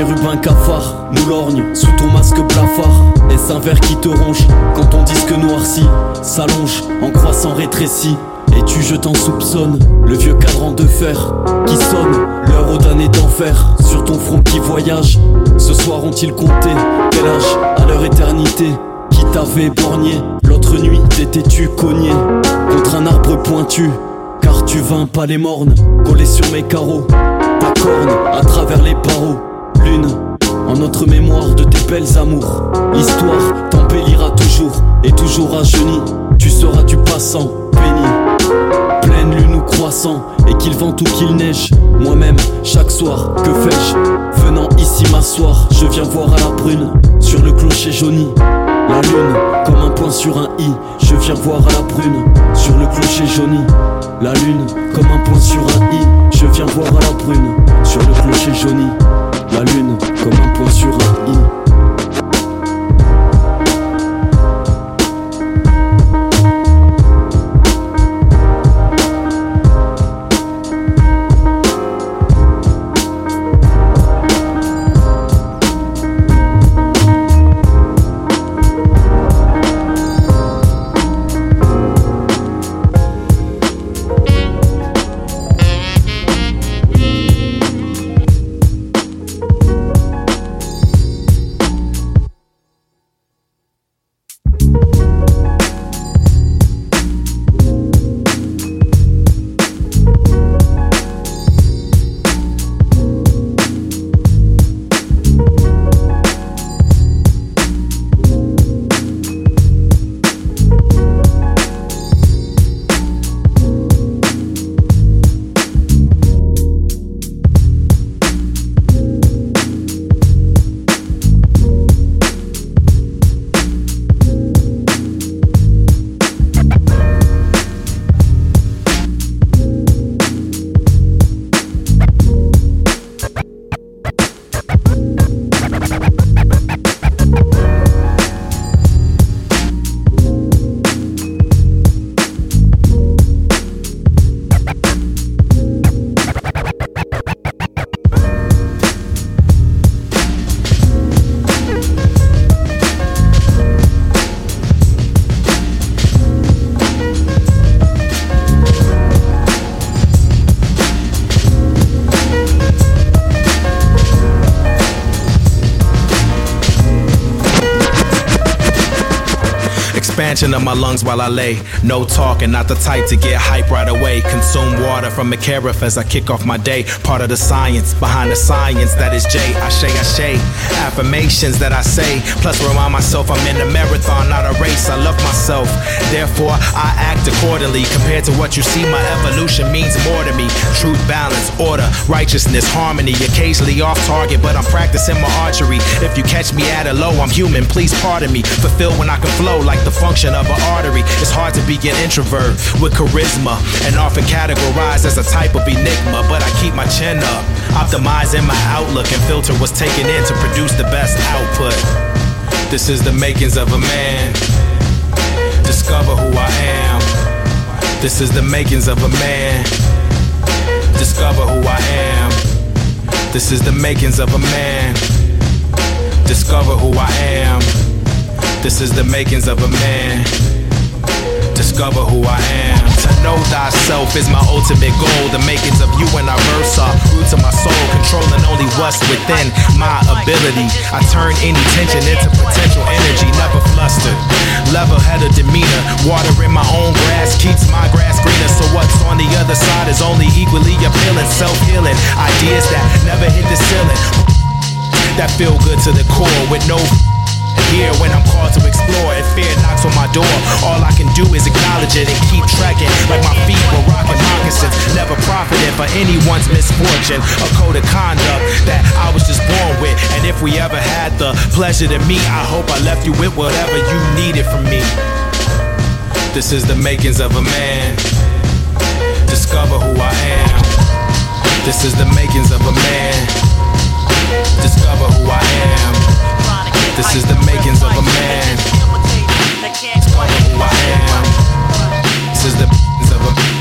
chérubin cafard nous lorgne sous ton masque blafard. Est-ce un verre qui te ronge quand ton disque noirci s'allonge en croissant rétréci? Et tu je t'en soupçonne, le vieux cadran de fer qui sonne, l'heure aux damnés d'enfer sur ton front qui voyage. Ce soir ont-ils compté quel âge à leur éternité? Qui t'avait borgné L'autre nuit t'étais-tu cogné contre un arbre pointu? Car tu vins pas les mornes collés sur mes carreaux, ta corne à travers les barreaux, en notre mémoire de tes belles amours. L'histoire t'embellira toujours et toujours à genoux, tu seras du passant béni. Pleine lune ou croissant, et qu'il vente ou qu'il neige. Moi-même, chaque soir, que fais-je Venant ici m'asseoir, je viens voir à la brune, sur le clocher jauni. La lune, comme un point sur un i, je viens voir à la brune, sur le clocher jauni. La lune, comme un point sur un i, je viens voir à la brune, sur le clocher jauni. Lune, comme un point sur un i. of my lungs while I lay. No talking, not the type to get hype right away. Consume water from a carafe as I kick off my day. Part of the science behind the science that is J. Ashe, Ashe. Affirmations that I say. Plus, remind myself I'm in a marathon, not a race. I love myself. Therefore, I act accordingly. Compared to what you see, my evolution means more to me. Truth, balance, order, righteousness, harmony. Occasionally off target, but I'm practicing my archery. If you catch me at a low, I'm human. Please pardon me. Fulfill when I can flow like the function of an artery. It's hard to be an introvert with charisma and often categorized as a type of enigma. But I keep my chin up, optimizing my outlook and filter what's taken in to produce the best output. This is the makings of a man. Discover who I am. This is the makings of a man. Discover who I am. This is the makings of a man. Discover who I am. This is the makings of a man. Discover who I am. To know thyself is my ultimate goal. The makings of you and our versa. Roots of my soul, controlling only what's within my ability. I turn any tension into potential energy, never flustered. Level headed demeanor. Water in my own grass keeps my grass greener. So what's on the other side is only equally appealing. Self healing. Ideas that never hit the ceiling. That feel good to the core with no here when I'm called to explore and fear knocks on my door. All I can do is acknowledge it and keep tracking like my feet were rocking moccasins. Never profiting for anyone's misfortune. A code of conduct that I was just born with. And if we ever had the pleasure to meet, I hope I left you with whatever you needed from me. This is the makings of a man. Discover who I am. This is the makings of a man. Discover who I am. This is the makings of a man. This is the makings of a man.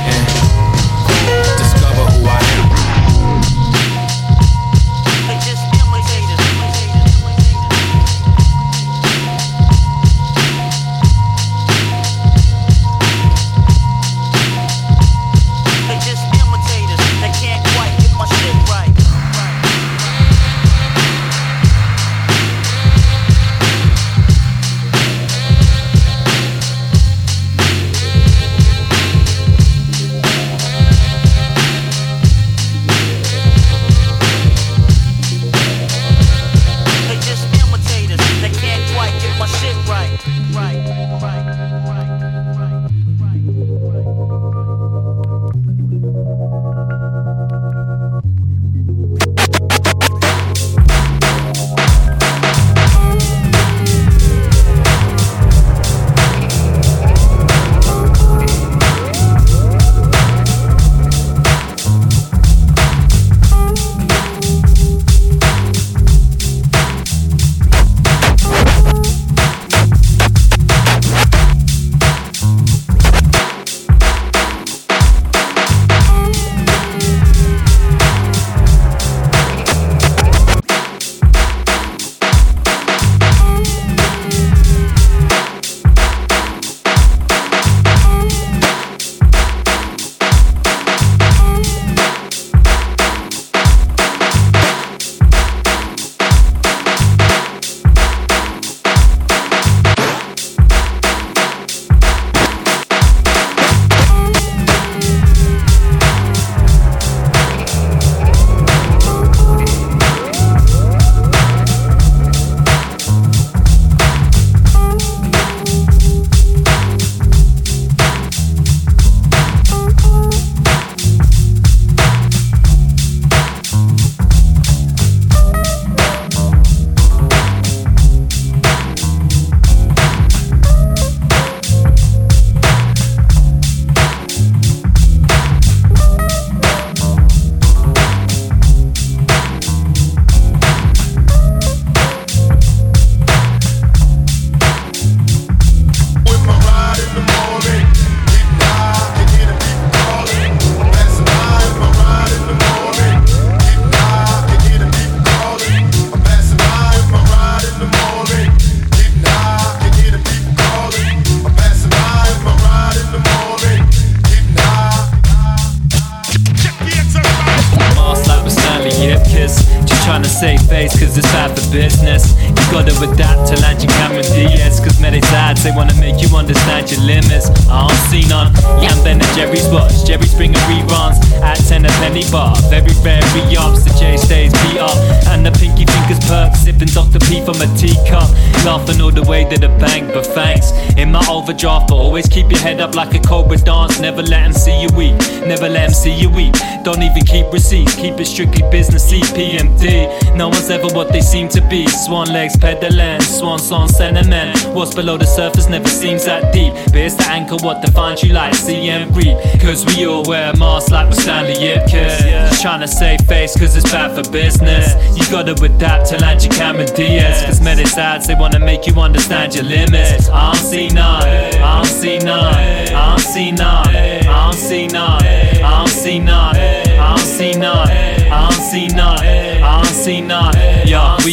Face cause it's bad for business. You gotta adapt to land your Cameron Diaz. Cause many dads, they wanna make you understand your limits. I don't see none. Yeah, I'm Ben and Jerry's watch. Jerry Springer reruns at 10 a penny bar. Very rare re ups. The J stays beat up. And the pinky fingers perk. Sipping Dr. P from a teacup. Laughing all the way to the bank, but thanks. In my overdraft, but always keep your head up like a cobra dance. Never let them see you weak. Never let them see you weak. Don't even keep receipts. Keep it strictly business. CPMD. No one's ever what they seem to be. Swan legs pedaling. Swan song sentiment. What's below the surface never seems that deep. But it's the anchor what defines you like CM Reap. Cause we all wear masks like we're Stanley Ipkiss. Just trying to save face cause it's bad for business. You gotta adapt to land your Cameron Diaz. Cause medic's ads, they wanna make you understand your limits. I don't see none. I don't see none. I don't see none. I don't see none. I don't see none.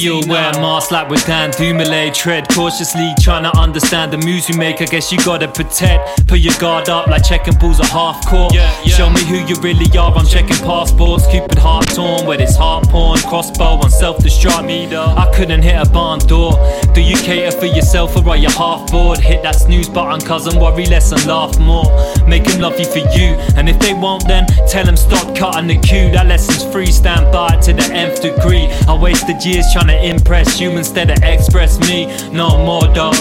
Yeah, all wear masks like we're Dan Dumoulin. Tread cautiously, trying to understand the moves you make. I guess you gotta protect. Put your guard up like checking balls a half court. Show me who you really are. I'm checking passports. Cupid heart torn, where it's heart porn. Crossbow on self destruct. Me, though, I couldn't hit a barn door. Do you cater for yourself or are you half bored? Hit that snooze button, cousin. Worry less and laugh more. Make them love you for you. And if they won't, then tell them stop cutting the queue. That lesson's free. Stand by to the nth degree. I wasted years trying to impress you instead of express me. No more though.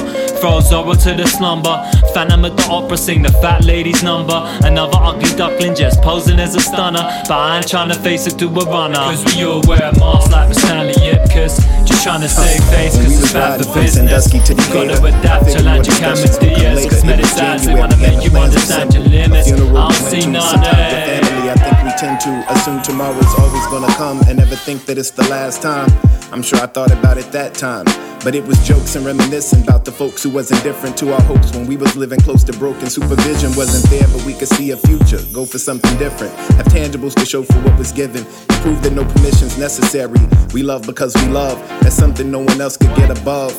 Throw Zorro to the slumber. Phantom at the opera, sing the fat lady's number. Another ugly duckling just posing as a stunner. But I ain't trying to face it to a runner. Cause we all wear masks like we're Stanley Ipkiss. Just trying to save face cause it's bad for business. You gotta adapt to land your Cameron Diaz. Cause medicine's they wanna make you understand your limits. I don't see none. eh. I think we tend to assume tomorrow's always gonna come and never think that it's the last time. I'm sure I thought about it that time. But it was jokes and reminiscing about the folks who wasn't different to our hopes when we was living close to broken. Supervision wasn't there, but we could see a future. Go for something different. Have tangibles to show for what was given. Prove that no permission's necessary. We love because we love. That's something no one else could get above.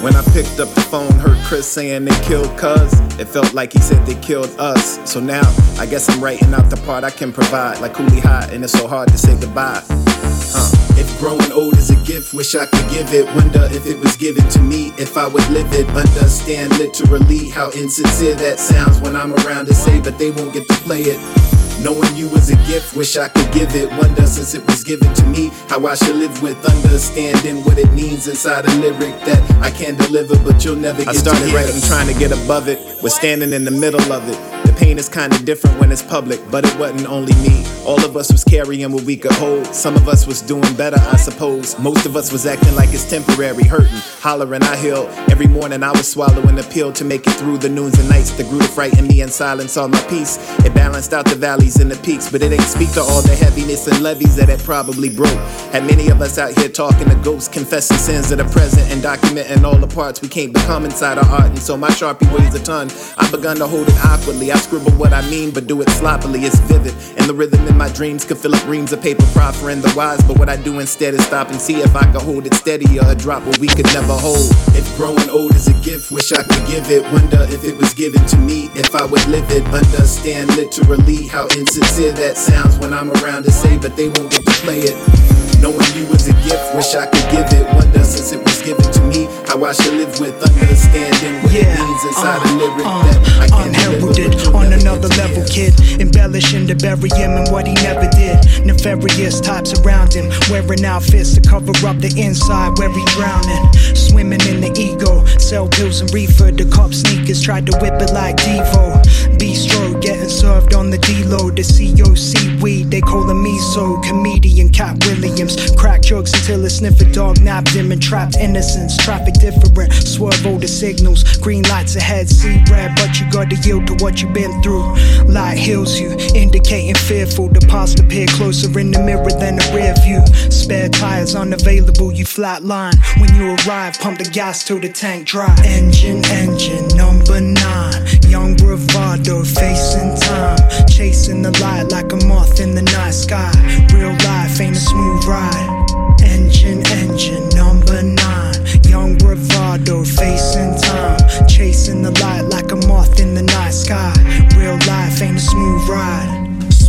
When I picked up the phone, heard Chris saying they killed Cuz. It felt like he said they killed us. So now, I guess I'm writing out the part I can provide, like Cooley High, and it's so hard to say goodbye. Uh, if growing old is a gift, wish I could give it. Wonder if it was given to me, if I would live it. Understand literally how insincere that sounds when I'm around to say, but they won't get to play it. Knowing you was a gift, wish I could give it. Wonder since it was given to me, how I should live with understanding what it means inside a lyric that I can't deliver, but you'll never get I started writing, trying to get above it. We're standing in the middle of it. Pain is kinda different when it's public, but it wasn't only me. All of us was carrying what we could hold. Some of us was doing better, I suppose. Most of us was acting like it's temporary, hurting, hollering, I heal. Every morning I was swallowing a pill to make it through the noons and nights that grew to frighten me and silence all my peace. It balanced out the valleys and the peaks, but it ain't speak to all the heaviness and levees that it probably broke. Had many of us out here talking to ghosts, confessing sins of the present and documenting all the parts we can't become inside our art. And so my sharpie weighs a ton. I've begun to hold it awkwardly. I scribble what I mean, but do it sloppily. It's vivid, and the rhythm in my dreams could fill up reams of paper proffering the wise. But what I do instead is stop and see if I can hold it steady or a drop what we could never hold. If growing old is a gift, wish I could give it. Wonder if it was given to me, if I would live it. Understand literally how insincere that sounds when I'm around to say, but they won't get to play it. Knowing you was a gift, wish I could give it. Wonder since it was given to me, how I should live with understanding what it Yeah, means inside uh, a lyric uh, that I can't unheralded on another level, kid. Embellishing to bury him and what he never did. Nefarious types around him, wearing outfits to cover up the inside where he drowning. Swimming in the ego, sell pills and reefer. The cop sneakers tried to whip it like Devo. Bistro getting served on the D-load. The COC weed, they call him miso. Comedian Katt Williams, crack jokes until a sniffer dog napped him and trapped innocence. Traffic different, swerve all the signals. Green lights ahead, see red, but you gotta yield to what you've been through. Light heals you, indicating fearful. The past appear closer in the mirror than the rear view. Spare tires unavailable, you flatline. When you arrive, pump the gas till the tank. Engine, engine, number nine. Young bravado, facing time. Chasing the light like a moth in the night sky. Real life ain't a smooth ride. Engine, engine, number nine. Young bravado, facing time. Chasing the light like a moth in the night sky. Real life ain't a smooth ride.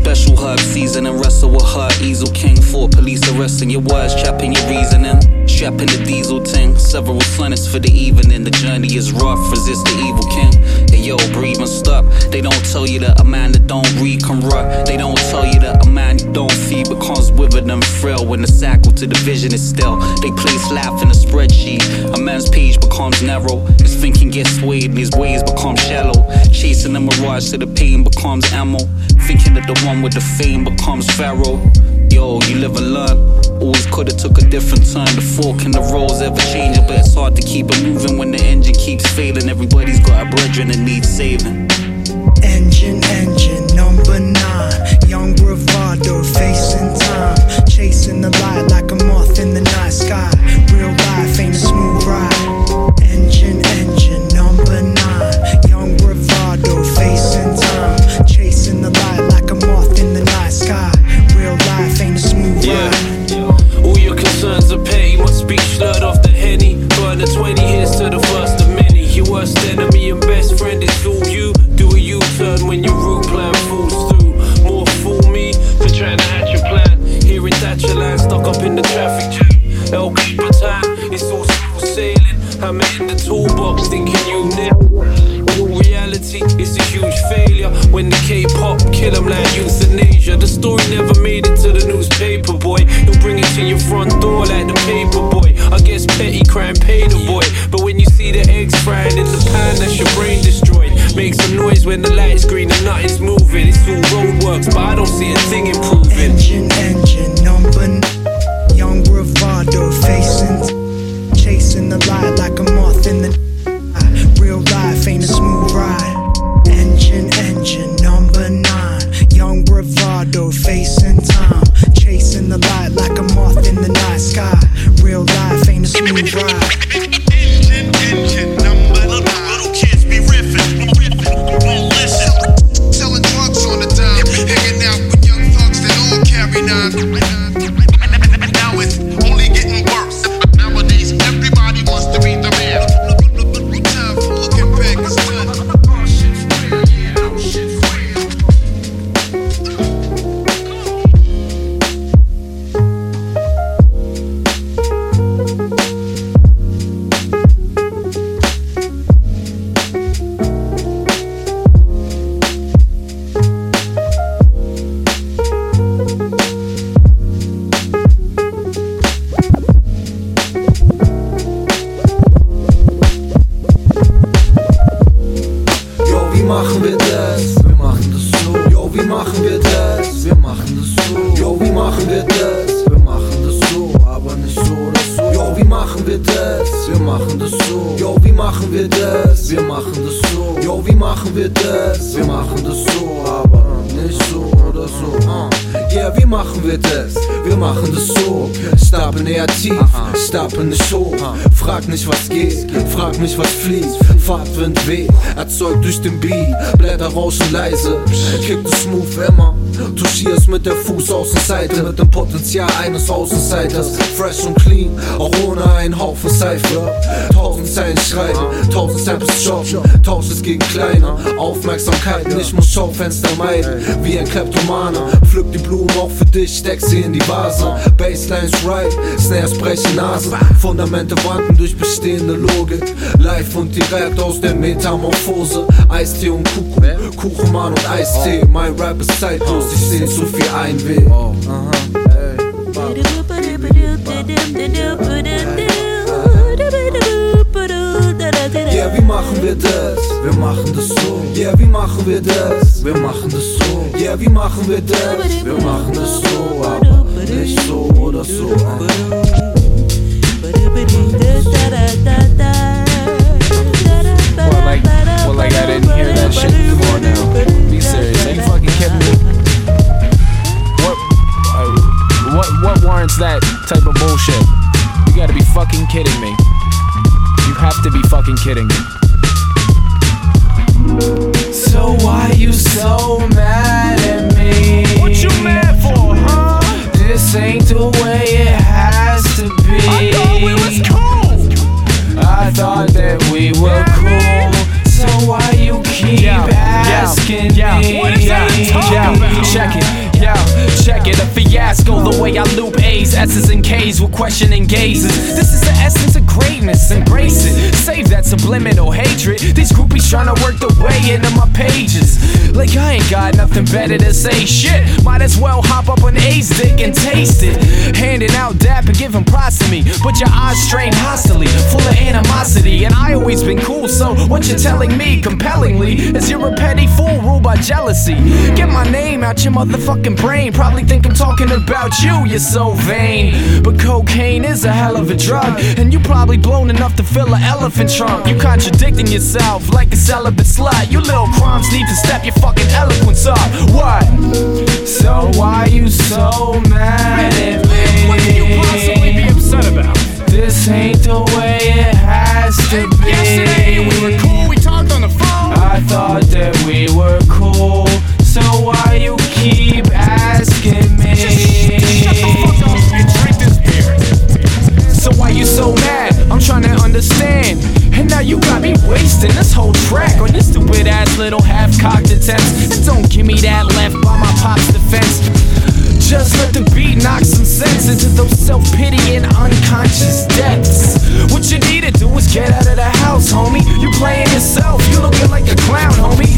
Special hug, season and wrestle with her. Easel King 4, police wrestling your words, trapping your reasoning. Strapping the diesel tank, several sonnets for the evening. The journey is rough, resist the evil king. Hey yo, breathe and stop. They don't tell you that a man that don't read can rot. They don't tell you that a man you don't feed becomes withered and frail when the cycle to the vision is still. They place life in a spreadsheet. A man's page becomes narrow. His thinking gets swayed and his ways become shallow. Chasing the mirage to the pain becomes ammo. Thinking that the one with the fame becomes pharaoh. Yo, you live and learn. Always coulda took a different turn. The fork and the roles ever changing, but it's hard to keep it moving when the engine keeps failing. Everybody's got a brethren that needs saving. Engine, engine, number nine. Young bravado, facing time. Chasing the light like a moth in the night sky. Carry nine. Stapeln eher tief, stapeln nicht hoch. Frag nicht, was geht, frag mich, was fließt. Fahrtwind weht, erzeugt durch den Beat. Blätter rauschen leise, kick du smooth immer. Touchierst mit der Fußaußenseite, mit dem Potenzial eines Außenseiters. Fresh und clean, auch ohne einen Haufen Cypher. Tausend Zeilen schreiben, tausend Samples shoppen, tausch es gegen kleine. Aufmerksamkeit, ich muss Schaufenster meiden, wie ein Kleptomane. Pflück die Blumen auch für dich, steck sie in die Vase. Basslines right, Snares brechen Nase. Fundamente wanken durch bestehende Logik. Live und direkt aus der Metamorphose. Eistee und Kuchen, Kuchenmann und Eistee. Mein Rap ist zeitlos, ich seh zu viel Einweg. Yeah, wie machen wir das? Wir machen das so. Yeah, wie machen wir das? Wir machen das so. Yeah, wie machen wir das? Wir machen das so, aber nicht so oder so. Well, better to say. Shit, might as well hop up on A's dick and taste it. Handing out dap and giving props to me, but your eyes strain hostily, full of animosity. And I always been cool, so what you're telling me compellingly is you're a petty fool ruled by jealousy. Get my name out your motherfucking brain. Probably think I'm talking about you, you're so vain. But cocaine is a hell of a drug, and you probably blown enough to fill an elephant trunk. You contradicting yourself like a celibate slut. You little crimes need to step your fucking eloquence up. What? So why you so mad at me? What can you possibly be upset about? This ain't the way it has to be. Yesterday we were cool, we talked on the phone. I thought that we were cool, so why you keep asking wasting this whole track on your stupid ass little half-cocked attempts. And don't give me that left by my pop's defense. Just let the beat knock some sense into those self-pitying unconscious depths. What you need to do is get out of the house, homie. You're playing yourself, you looking like a clown, homie.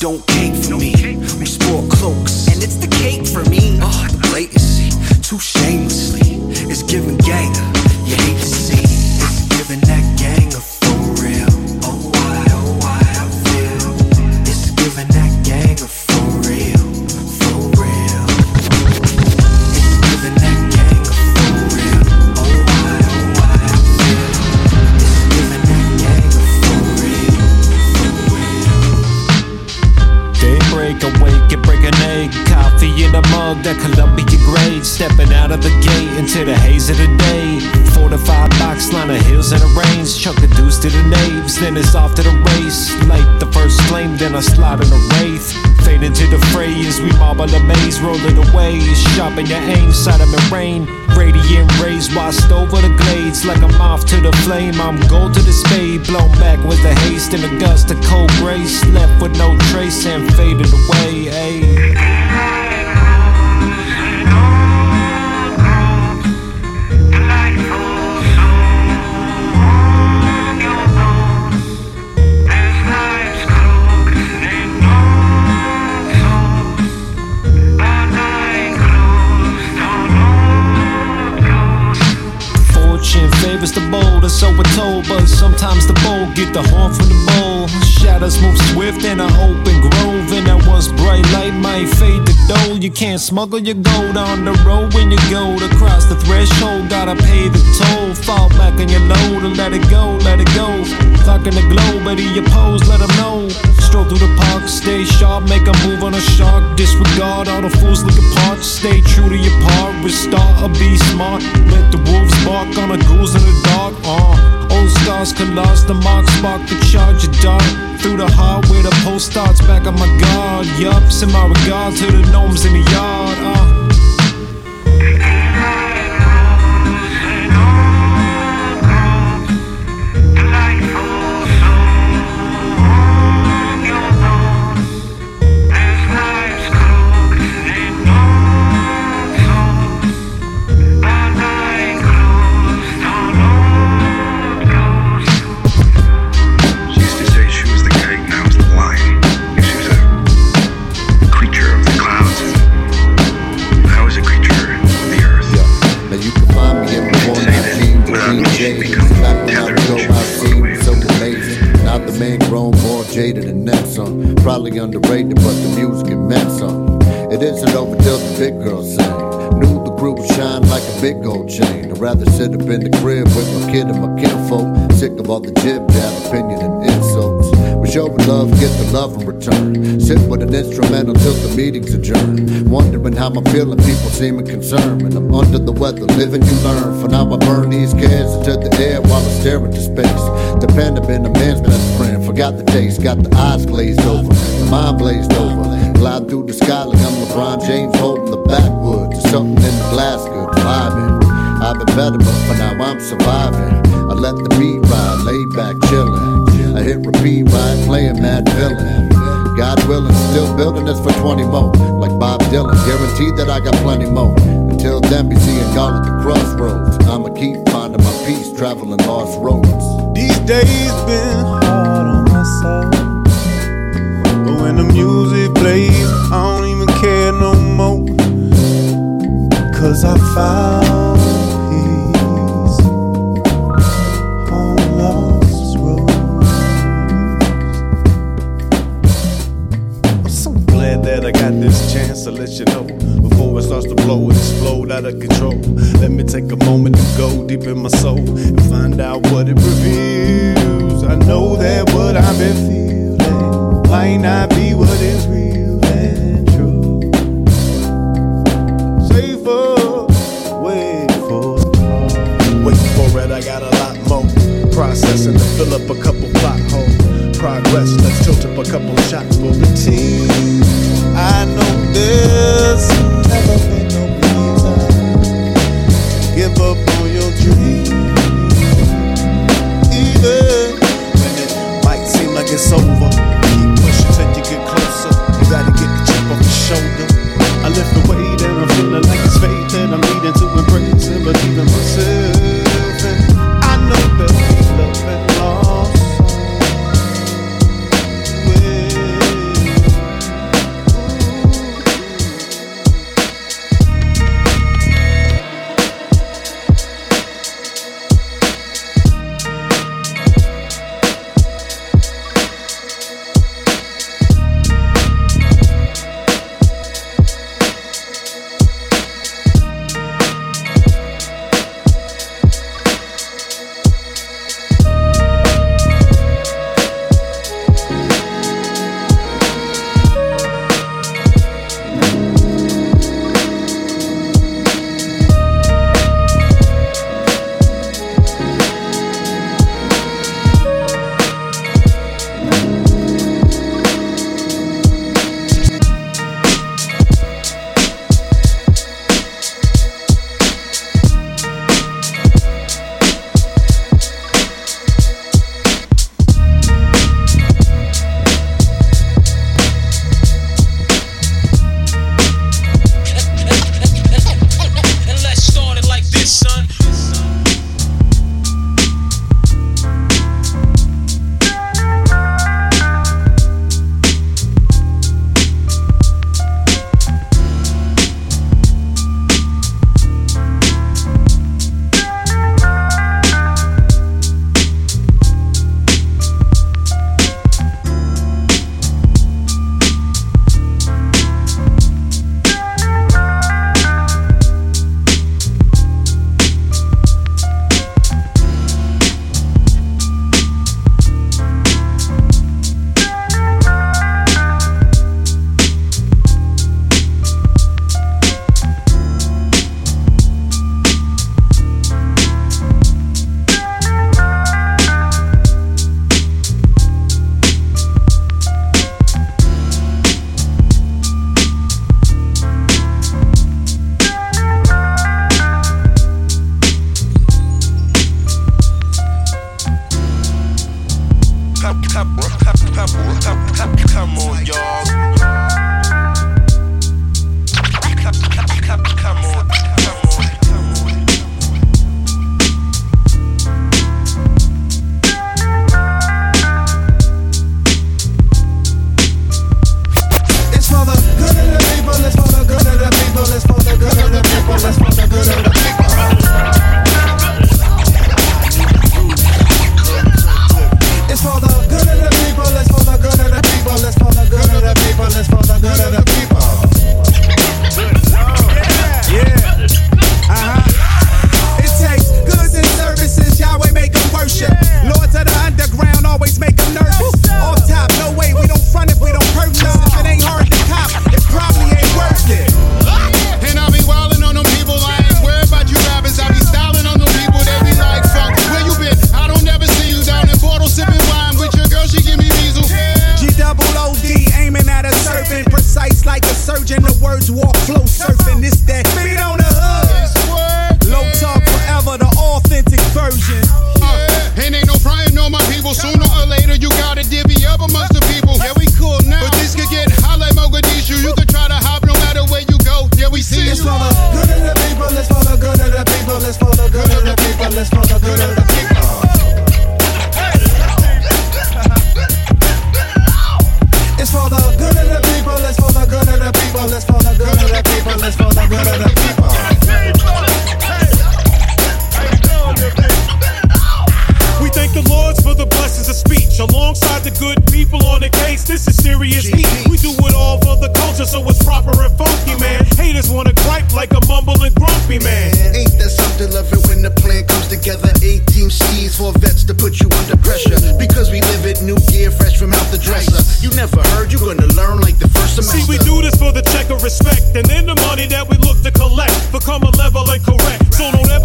Don't cake for me. We sport cloaks, and it's the cake for me. Oh, the blatancy, too shamelessly. It's giving ganga, then it's off to the race. Light the first flame, then I slide in a wraith. Fade into the fray as we marble the maze, roll it away. Sharpen your aim, sight of the rain. Radiant rays washed over the glades like I'm off to the flame. I'm gold to the spade, blown back with the haste and a gust of cold grace. Left with no trace and faded away. Ayy. So we're told. But sometimes the bold get the horn from the bowl. shadows move swift in an open grove. And that once bright light might fade to dull. You can't smuggle your gold on the road when you go to cross the threshold. Gotta pay the toll. Fall back on your load and let it go, let it go. Fucking the globe, but he oppose, let him know. Stroll through the park, stay sharp, make a move on a shark. Disregard all the fools look apart. Stay true to your part, restart or be smart. Let the wolves bark on a goose in the dark. Uh, old stars collage, the mark spark the charge of dark. Through the heart where the post starts, back on my guard. Yup, send my regards to the gnomes I'm feeling, people seeming concerned. And I'm under the weather, living you learn. For now I burn these cares into the air while I stare into space. Dependent been a man's best friend. Forgot the taste, got the eyes glazed over, the mind blazed over. Glide through the sky like I'm LeBron James holding the backwoods. Something in the glass, good vibing. I've been better, but for now I'm surviving. I let the beat ride, laid back, chillin'. I hit repeat, ride, playing Madvillain. God willing, still building this for 20 more. Like Dylan, guaranteed that I got plenty more. Until then, be seeing y'all at the crossroads. I'ma keep finding my peace, traveling lost roads. These days been hard on my soul. But when the music plays, I don't even care no more. Cause I found peace on lost roads. I'm so glad that I got this chance to let you know. Before it starts to blow and explode out of control. Let me take a moment to go deep in my soul and find out what it reveals. I know that what I've been feeling might not be what is real and true. Safer, wait for Wait for it, I got a lot more. Processing to fill up a couple plot holes. Progress, let's tilt up a couple shots for the team. I know never no give up on your dream. Even when it might seem like it's over, keep you get closer. You gotta get the chip off your shoulder. I lift the weight and I'm feeling like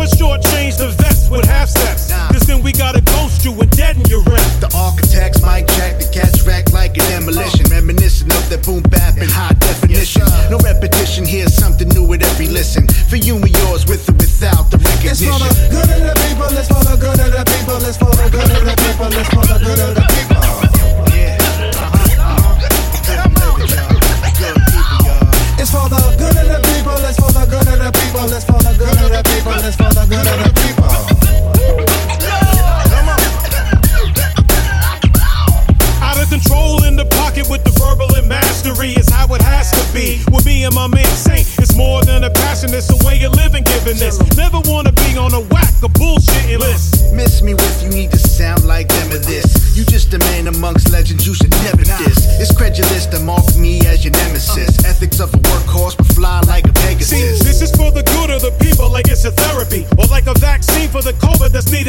shortchange the vest with half steps. Cause then we gotta ghost you were dead in your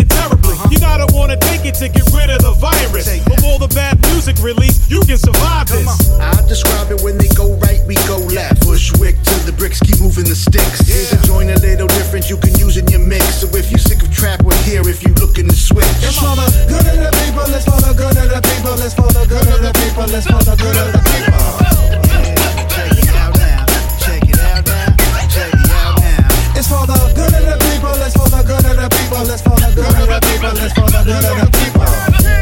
terribly. Uh-huh. You gotta want to take it to get rid of the virus. Of all the bad music released, you can survive Come this. On. I describe it when they go right, we go left. Bushwick till the bricks, keep moving the sticks. Yeah. Here's a joint a little different you can use in your mix. So if you're sick of trap, we're here if you looking to switch. It's for the good in the people, Let's the good in the people, Let's follow good of the people, Let's follow good in the people. let's follow the good people, let's for of the people.